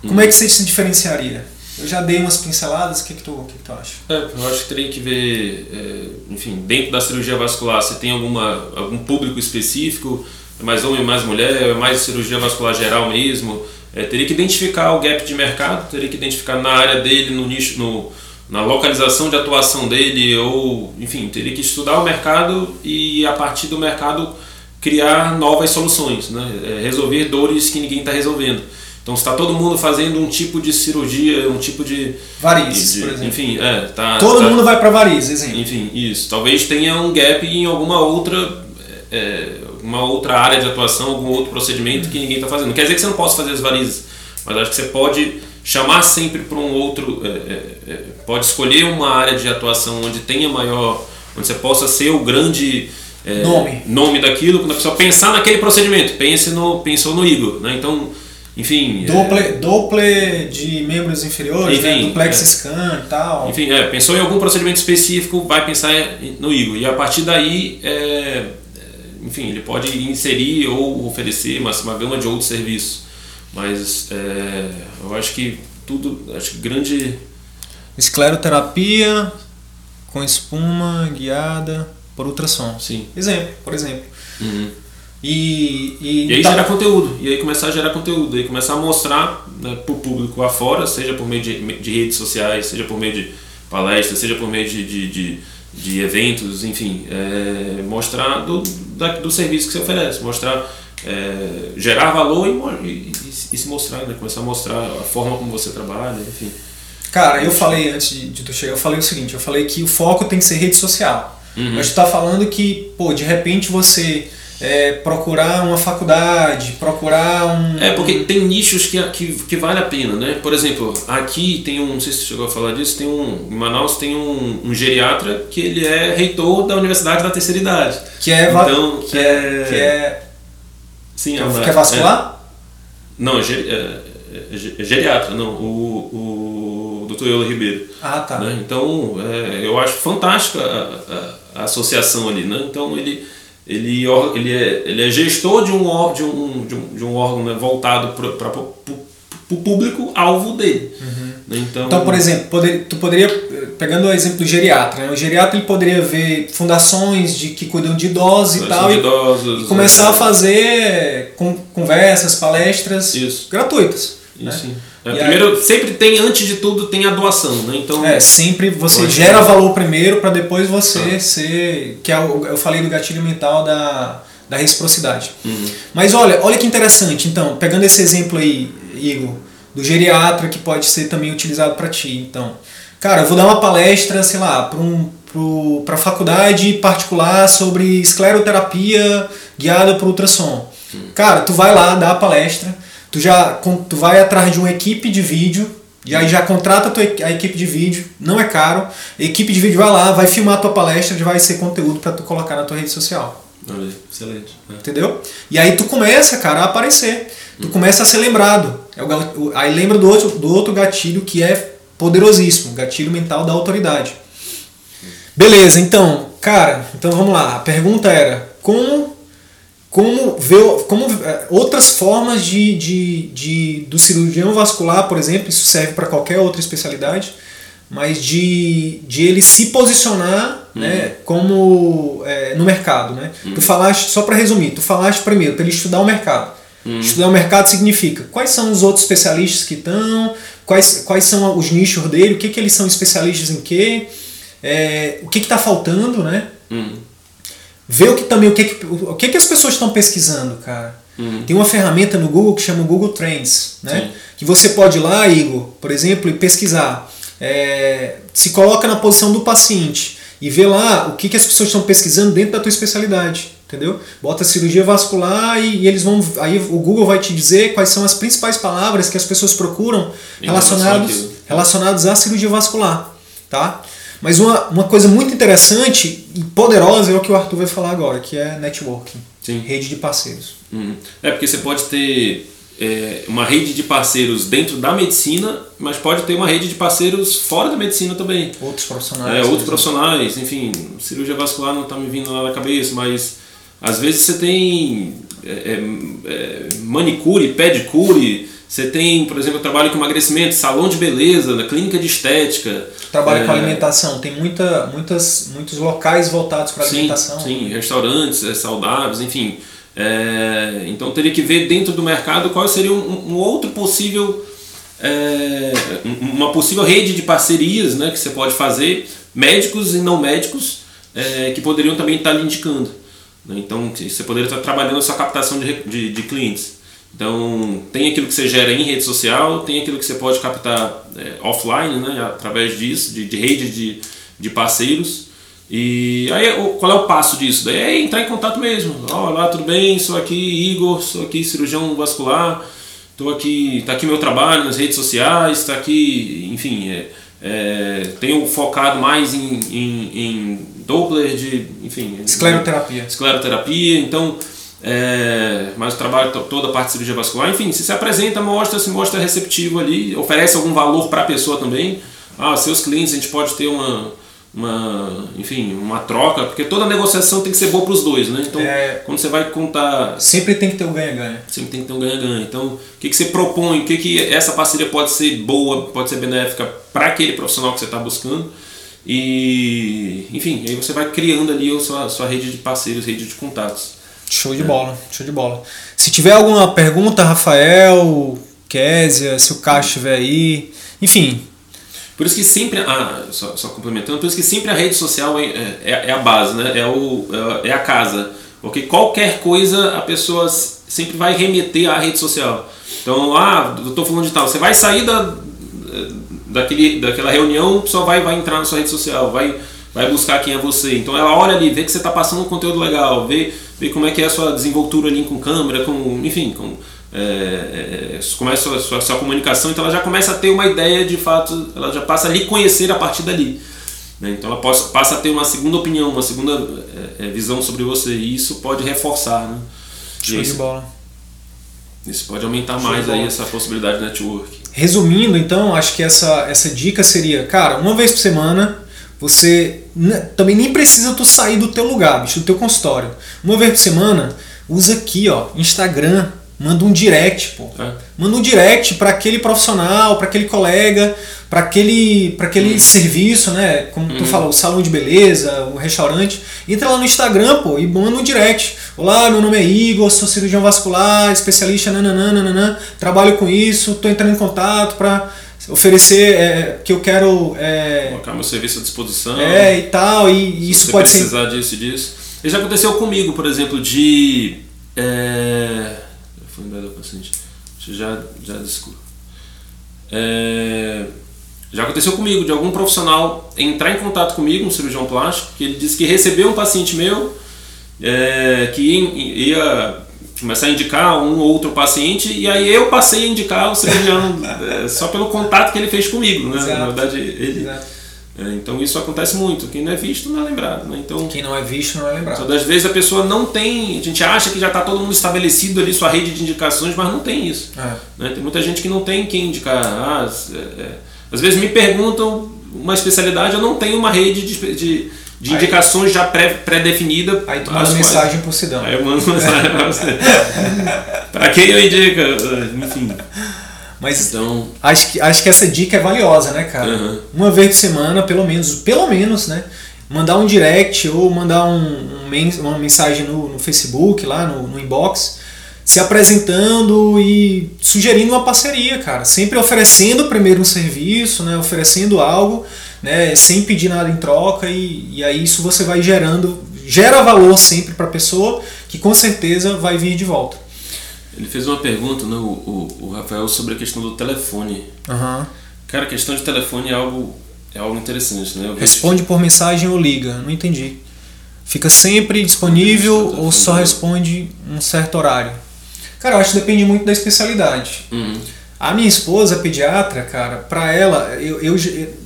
Como é que você se diferenciaria? Eu já dei umas pinceladas, o que, que, tu, que, que tu acha? É, eu acho que teria que ver, é, enfim, dentro da cirurgia vascular, se tem alguma, algum público específico, é mais homem, mais mulher, é mais cirurgia vascular geral mesmo. É, teria que identificar o gap de mercado, teria que identificar na área dele, no nicho, no, na localização de atuação dele, ou, enfim, teria que estudar o mercado e a partir do mercado criar novas soluções, né? É, resolver dores que ninguém está resolvendo. Então, está todo mundo fazendo um tipo de cirurgia, um tipo de. Varizes, de- por exemplo. Enfim, é, tá. Todo tá- mundo vai para varizes, exemplo. Enfim, isso. Talvez tenha um gap em alguma outra. É, uma outra área de atuação, algum outro procedimento que ninguém está fazendo. Não quer dizer que você não possa fazer as varizes, mas acho que você pode chamar sempre para um outro. é, é, é, pode escolher uma área de atuação onde tenha maior. onde você possa ser o grande. é, Nome. nome daquilo, quando a pessoa pensar naquele procedimento, pense no, pensou no Igor. Né? Então, enfim. é, Doppler, Doppler de membros inferiores, né? Enfim, duplex é. scan e tal. Enfim, é, pensou em algum procedimento específico, vai pensar no Igor. E a partir daí, é, é, enfim, ele pode inserir ou oferecer uma, uma gama de outros serviços. Mas é, eu acho que tudo, acho que grande. Escleroterapia com espuma guiada por ultrassom. Sim. Exemplo, por exemplo. Uhum. E, e, E aí tá- gerar conteúdo, e aí começar a gerar conteúdo, e aí começar a mostrar né, para o público afora, seja por meio de, de redes sociais, seja por meio de palestras, seja por meio de, de, de, de eventos, enfim, é, mostrar do, da, do serviço que você oferece, mostrar, é, gerar valor e, e, e- e se mostrar, né, começar a mostrar a forma como você trabalha, enfim. Cara, eu falei antes de, de tu chegar, eu falei o seguinte, eu falei que o foco tem que ser rede social. Uhum. Mas tu tá falando que, pô, de repente você é, procurar uma faculdade, procurar um. É, porque tem nichos que, que, que vale a pena, né? Por exemplo, aqui tem um, não sei se você chegou a falar disso, tem um, em Manaus tem um, um geriatra que ele é reitor da Universidade da Terceira Idade. Que é, Então, que é, que é, Sim, que é, que é vascular? Não, é, geri- é- é ge- é geriatra, não, o, o Dr. Euler Ribeiro. Ah, tá. né? Então, é, eu acho fantástica a, a- a associação ali, né? Então, ele, ele, ele, é, ele é gestor de um, de um, de um, de um órgão né, voltado para o público alvo dele. né? Então, Então, por exemplo, poder, tu poderia, pegando o exemplo do geriatra, né? o geriatra ele poderia ver fundações de que cuidam de idosos e tal, e, idosos, e começar é, a fazer con- conversas, palestras Isso. gratuitas. né? Isso, sim. É, primeiro, sempre tem, antes de tudo, tem a doação, né? Então, É, sempre você gera valor primeiro para depois você Ah. ser. Que é o, eu falei do gatilho mental da, da reciprocidade. Uhum. Mas olha, olha que interessante. Então, pegando esse exemplo aí, Igor, do geriatra que pode ser também utilizado para ti. Então, cara, eu vou dar uma palestra, sei lá, para um, para faculdade particular sobre escleroterapia guiada por ultrassom. Cara, tu vai lá dar a palestra, tu já tu vai atrás de uma equipe de vídeo e aí já contrata a, tua, a equipe de vídeo, não é caro. A equipe de vídeo vai lá, vai filmar a tua palestra, já vai ser conteúdo para tu colocar na tua rede social. olha, excelente. né? Entendeu? E aí tu começa, cara, a aparecer. Tu começa a ser lembrado. É o- aí lembra do outro, do outro gatilho que é poderosíssimo, o gatilho mental da autoridade. Beleza, então, cara, então vamos lá. A pergunta era como como ver como eh, outras formas de, de, de do cirurgião vascular, por exemplo, isso serve para qualquer outra especialidade, mas de, de ele se posicionar né, como eh, no mercado, né? Tu falaste só para resumir, tu falaste primeiro para ele estudar o mercado. Estudar o mercado significa quais são os outros especialistas que estão, quais, quais são os nichos dele, o que, que eles são especialistas em quê, eh, o que está faltando, né? Ver o que também o que, que- o que, que as pessoas estão pesquisando, cara. Uhum. Tem uma ferramenta no Google que chama Google Trends, né? Sim. Que você pode ir lá, Igor, por exemplo, e pesquisar. É, se coloca na posição do paciente e vê lá o que, que as pessoas estão pesquisando dentro da tua especialidade, entendeu? Bota cirurgia vascular e, e eles vão, aí o Google vai te dizer quais são as principais palavras que as pessoas procuram àquilo. relacionados à cirurgia vascular, tá? Mas uma, uma coisa muito interessante e poderosa é o que o Arthur vai falar agora, que é networking, Sim. rede de parceiros. Uhum. É porque você pode ter é, uma rede de parceiros dentro da medicina, mas pode ter uma rede de parceiros fora da medicina também. Outros profissionais. É, outros profissionais, enfim, cirurgia vascular não está me vindo lá na cabeça, mas às vezes você tem é, é, é, manicure, pedicure, você tem, por exemplo, trabalho com emagrecimento, salão de beleza, na clínica de estética. Trabalho é, com alimentação, tem muita, muitas, muitos locais voltados para alimentação. Sim, restaurantes é, saudáveis, enfim. É, então teria que ver dentro do mercado qual seria um, um outro possível, é, uma possível rede de parcerias né, que você pode fazer, médicos e não médicos, é, que poderiam também estar lhe indicando. Né? Então você poderia estar trabalhando a sua captação de, de, de, clientes. Então tem aquilo que você gera em rede social, tem aquilo que você pode captar é, offline, né, através disso, de, de rede de, de parceiros. E aí, qual é o passo disso? Daí é entrar em contato mesmo. Olá, tudo bem? Sou aqui Igor, sou aqui cirurgião vascular, estou aqui, tá aqui meu trabalho nas redes sociais, está aqui, enfim, é, é, tenho focado mais em, em, em Doppler de, enfim, escleroterapia. Escleroterapia, então, é, mas o trabalho toda a parte de cirurgia vascular, enfim, se se apresenta, mostra, se mostra receptivo ali, oferece algum valor para a pessoa também. Ah, seus clientes a gente pode ter uma uma, enfim, uma troca, porque toda negociação tem que ser boa para os dois, né? Então, é, quando você vai contar. Sempre tem que ter um ganha-ganha. Sempre tem que ter um ganha-ganha. Então, o que, que você propõe? O que, que essa parceria pode ser boa, pode ser benéfica para aquele profissional que você está buscando? E, enfim, aí você vai criando ali a sua, sua rede de parceiros, rede de contatos. Show de é. bola, show de bola. Se tiver alguma pergunta, Rafael, Késia, se o Cássio estiver aí, enfim, por isso que sempre, ah, só, só complementando, por isso que sempre a rede social é, é, é a base, né? é, o, é a casa. Porque qualquer coisa a pessoa sempre vai remeter à rede social. Então, ah, eu estou falando de tal, você vai sair da, daquele, daquela reunião, só vai, vai entrar na sua rede social, vai, vai buscar quem é você. Então ela olha ali, vê que você está passando um conteúdo legal, vê, vê como é que é a sua desenvoltura ali com câmera, com, enfim, com é, é, começa a sua, sua, comunicação, então ela já começa a ter uma ideia de fato, ela já passa a lhe conhecer a partir dali. Né? Então ela passa, passa a ter uma segunda opinião, uma segunda é, é visão sobre você e isso pode reforçar. Né? Show de bola. Isso pode aumentar Show mais aí essa possibilidade de network. Resumindo, então, acho que essa, essa dica seria, cara, uma vez por semana você também nem precisa tu sair do teu lugar, bicho, do teu consultório. Uma vez por semana, usa aqui, ó, Instagram, Manda um direct, pô. É. Manda um direct para aquele profissional, para aquele colega, para aquele, pra aquele uhum. serviço, né? Como uhum. tu falou, o salão de beleza, o restaurante. Entra lá no Instagram, pô, e manda um direct. Olá, meu nome é Igor, sou cirurgião vascular, especialista, nananana, trabalho com isso, tô entrando em contato para oferecer é, que eu quero é, colocar meu serviço à disposição é e tal e, isso pode precisar ser... disso e disso e já aconteceu comigo por exemplo de é foi paciente. Já, já desculpa. É, já aconteceu comigo, de algum profissional entrar em contato comigo, um cirurgião plástico, que ele disse que recebeu um paciente meu é, que ia, ia, começar a indicar um ou outro paciente, e aí eu passei a indicar o cirurgião é, só pelo contato que ele fez comigo. Né? Na verdade, ele. Exato é, então isso acontece muito. Quem não é visto não é lembrado. Né? Então, Quem não é visto não é lembrado. Das vezes a pessoa não tem. A gente acha que já está todo mundo estabelecido ali sua rede de indicações, mas não tem isso. É. Né? Tem muita gente que não tem quem indicar. Ah, é, é. às vezes me perguntam uma especialidade, eu não tenho uma rede de, de, de indicações já pré-definida. Pré aí tu manda mensagem para o Sidão. Aí eu mando mensagem para você. para quem eu indico? Enfim. Mas então... acho, que, acho que essa dica é valiosa, né, cara? Uhum. Uma vez por semana, pelo menos, pelo menos, né? Mandar um direct ou mandar um, um uma mensagem no, no Facebook, lá no, no inbox, se apresentando e sugerindo uma parceria, cara. Sempre oferecendo primeiro um serviço, né? Oferecendo algo, né? Sem pedir nada em troca e, e aí isso você vai gerando, gera valor sempre para a pessoa que com certeza vai vir de volta. Ele fez uma pergunta, né, o, o, o Rafael, sobre a questão do telefone. Uhum. Cara, a questão de telefone é algo, é algo interessante, né? Responde por mensagem ou liga, não entendi. Fica sempre disponível ou só responde um certo horário? Cara, eu acho que depende muito da especialidade. Uhum. A minha esposa, pediatra, cara, pra ela, eu, eu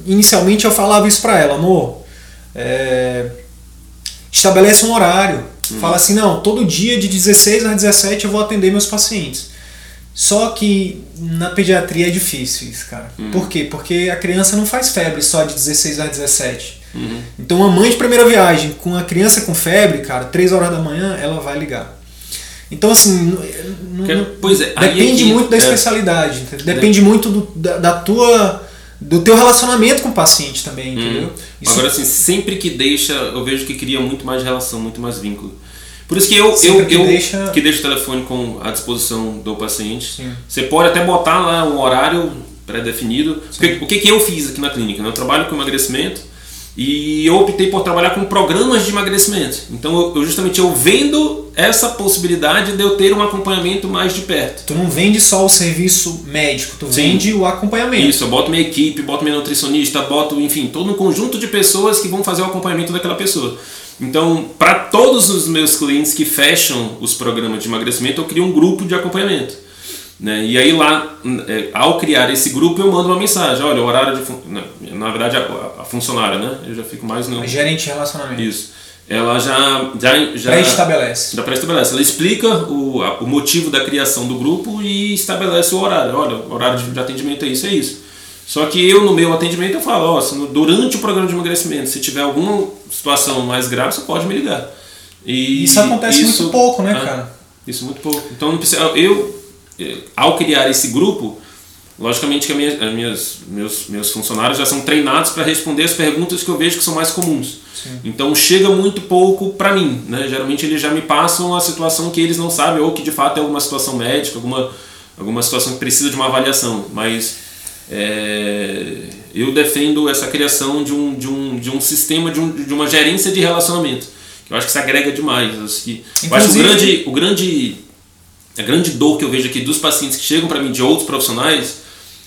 inicialmente eu falava isso pra ela, amor, é, estabelece um horário Hum. Fala assim, não, todo dia de 16 a 17 eu vou atender meus pacientes. Só que na pediatria é difícil isso, cara. Uhum. Por quê? Porque a criança não faz febre só de 16 a 17. Uhum. Então, uma mãe de primeira viagem com a criança com febre, cara, 3 horas da manhã, ela vai ligar. Então, assim, Que- pois é, depende é que- muito da é. especialidade, entendeu? depende muito do, da, da tua do teu relacionamento com o paciente também, entendeu? Isso- Agora, assim, sempre que deixa, eu vejo que cria muito mais relação, muito mais vínculo. Por isso que eu, Sempre eu, que eu deixa- que deixo o telefone com à disposição do paciente. Sim. Você pode até botar lá um horário pré-definido. Porque- O que, que eu fiz aqui na clínica? né? Eu trabalho com emagrecimento e eu optei por trabalhar com programas de emagrecimento. Então, eu, justamente eu vendo essa possibilidade de eu ter um acompanhamento mais de perto. Tu não vende só o serviço médico, tu Sim. vende o acompanhamento. Isso, eu boto minha equipe, boto minha nutricionista, boto, enfim, todo um conjunto de pessoas que vão fazer o acompanhamento daquela pessoa. Então, para todos os meus clientes que fecham os programas de emagrecimento, eu crio um grupo de acompanhamento. Né? E aí lá, é, ao criar esse grupo, eu mando uma mensagem. Olha, o horário de... fun- Na, na verdade, a, a funcionária, né? Eu já fico mais no... Gerente de relacionamento. Isso. Ela já... já, já Pré-estabelece. já pré-estabelece. Ela explica o, o motivo da criação do grupo e estabelece o horário. Olha, o horário de, atendimento é isso, é isso. Só que eu, no meu atendimento, eu falo, ó, durante o programa de emagrecimento, se tiver alguma situação mais grave, você pode me ligar. E Isso acontece muito pouco, né, é, cara? Isso muito pouco. Então, não precisa, eu, ao criar esse grupo, logicamente que minha, as minhas, meus, meus funcionários já são treinados para responder as perguntas que eu vejo que são mais comuns. Então chega muito pouco para mim, né? Geralmente eles já me passam a situação que eles não sabem ou que de fato é alguma situação médica, alguma alguma situação que precisa de uma avaliação, mas é, eu defendo essa criação de um, de um, de um sistema, de, um, de uma gerência de relacionamento, que eu acho que se agrega demais. Eu acho que, eu acho que o grande, o grande, a grande dor que eu vejo aqui dos pacientes que chegam para mim de outros profissionais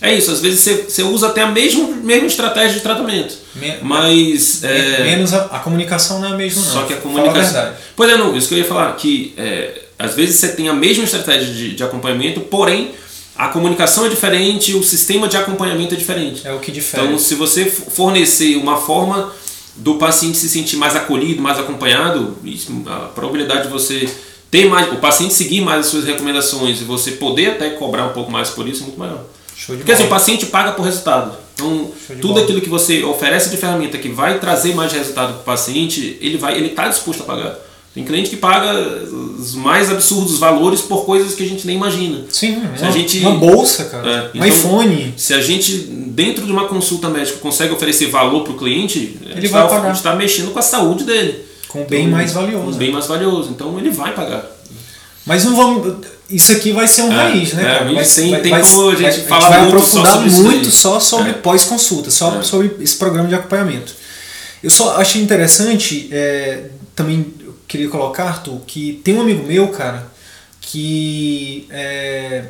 é isso, às vezes você, você usa até a mesma, mesma estratégia de tratamento, Me- mas... é, Menos a, a comunicação não é a mesma, não. só que a comunicação. verdade. Pois é, não, isso que eu ia falar, que é, às vezes você tem a mesma estratégia de, de acompanhamento, porém a comunicação é diferente, o sistema de acompanhamento é diferente. É o que difere. Então, se você fornecer uma forma do paciente se sentir mais acolhido, mais acompanhado, isso, a probabilidade de você ter mais, o paciente seguir mais as suas recomendações e você poder até cobrar um pouco mais por isso é muito maior. Show de Porque assim, o paciente paga por resultado. Então, tudo bola. aquilo que você oferece de ferramenta que vai trazer mais resultado para o paciente, ele vai, ele está disposto a pagar. Tem cliente que paga os mais absurdos valores por coisas que a gente nem imagina. Sim, Se uma, a gente- uma bolsa, cara. É, um então- iPhone. Se a gente, dentro de uma consulta médica, consegue oferecer valor para o cliente, Ele tá- a gente está mexendo com a saúde dele. Com um bem Então, mais valioso. Um bem mais valioso. Então ele vai pagar. Mas não vamos. Isso aqui vai ser um É, raiz, né, é, cara? a gente Vai- tem- vai- tem vai- como a gente vai- falar vai muito só aprofundar sobre isso muito só sobre É. pós-consulta, só É. sobre esse programa de acompanhamento. Eu só achei interessante, é, também queria colocar, Arthur, que tem um amigo meu, cara, que é,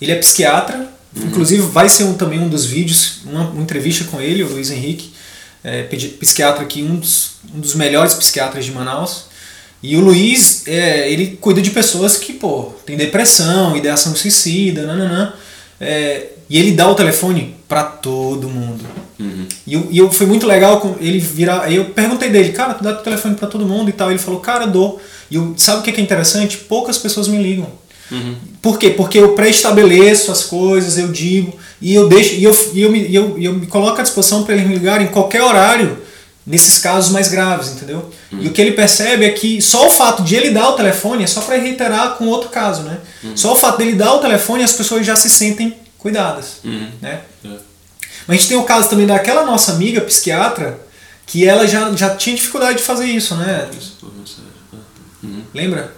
ele é psiquiatra, Uhum. inclusive vai ser um, também um dos vídeos, uma, uma entrevista com ele, o Luiz Henrique, é, psiquiatra aqui, um dos, um dos melhores psiquiatras de Manaus. E o Luiz, é, ele cuida de pessoas que, pô, tem depressão, ideação suicida, nananã. É, e ele dá o telefone pra todo mundo. E, eu, e eu, foi muito legal com ele virar. Eu perguntei dele, cara, tu dá o telefone pra todo mundo e tal. Ele falou, cara, dou. E eu, sabe o que é interessante? Poucas pessoas me ligam. Por quê? Porque eu pré-estabeleço as coisas, eu digo, e eu deixo, e eu, e eu, me, e eu, e eu me coloco à disposição para eles me ligarem em qualquer horário, nesses casos mais graves, entendeu? E o que ele percebe é que só o fato de ele dar o telefone é só para reiterar com outro caso, né? Só o fato dele dar o telefone as pessoas já se sentem cuidadas, né? É. Mas a gente tem o caso também daquela nossa amiga psiquiatra que ela já, já tinha dificuldade de fazer isso, né? Isso, por mensagem. Lembra?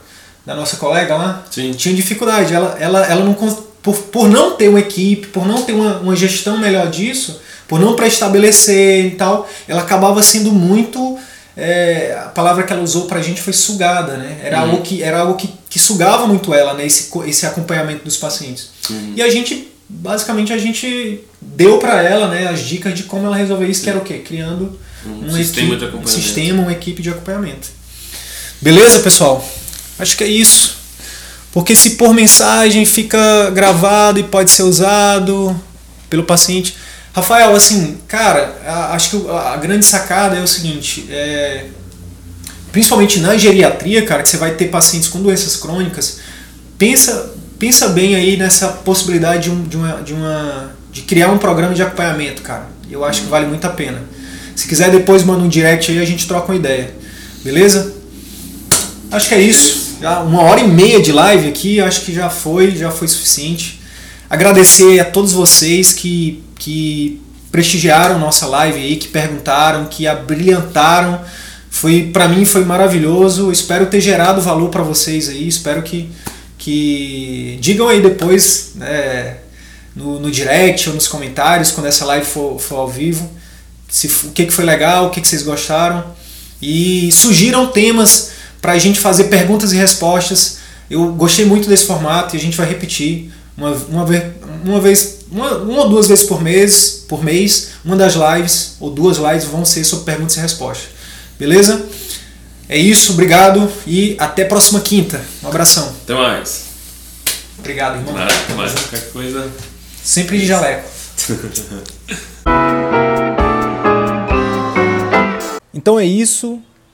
Da nossa colega lá? Sim. Tinha dificuldade. Ela, ela, ela não por, por não ter uma equipe, por não ter uma, uma gestão melhor disso, por não pré-estabelecer e tal, ela acabava sendo muito. é, a palavra que ela usou pra gente foi sugada, né? Era algo, que, era algo que, que sugava muito ela, né? Esse, esse acompanhamento dos pacientes. E a gente, basicamente, a gente deu pra ela né, as dicas de como ela resolver isso, que era o quê? Criando Um uma sistema equipe, de um sistema, uma equipe de acompanhamento. Beleza, pessoal? Acho que é isso. Porque se por mensagem fica gravado e pode ser usado pelo paciente. Rafael, assim, cara, acho que a a grande sacada é o seguinte, é, principalmente na geriatria, cara, que você vai ter pacientes com doenças crônicas, pensa, pensa bem aí nessa possibilidade de, um, de, uma, de, uma, de criar um programa de acompanhamento, cara. Eu acho que vale muito a pena. Se quiser depois manda um direct aí, a gente troca uma ideia. Beleza? Acho que é isso. Já uma hora e meia de live aqui, acho que já foi, já foi suficiente. Agradecer a todos vocês que, que prestigiaram nossa live aí, que perguntaram, que abrilhantaram. Foi para mim foi maravilhoso. Espero ter gerado valor para vocês aí. Espero que que digam aí depois né, no, no direct ou nos comentários quando essa live for, for ao vivo se, o que, que foi legal, o que, que vocês gostaram e sugiram temas para a gente fazer perguntas e respostas. Eu gostei muito desse formato e a gente vai repetir uma, uma, vez, uma vez uma, uma ou duas vezes por mês, por mês, uma das lives ou duas lives vão ser sobre perguntas e respostas. Beleza? É isso, obrigado e até próxima quinta. Um abração. Até mais. Obrigado, irmão. Nada, até mais. Qualquer coisa. Sempre de jaleco. então é isso.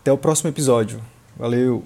Até o próximo episódio. Valeu!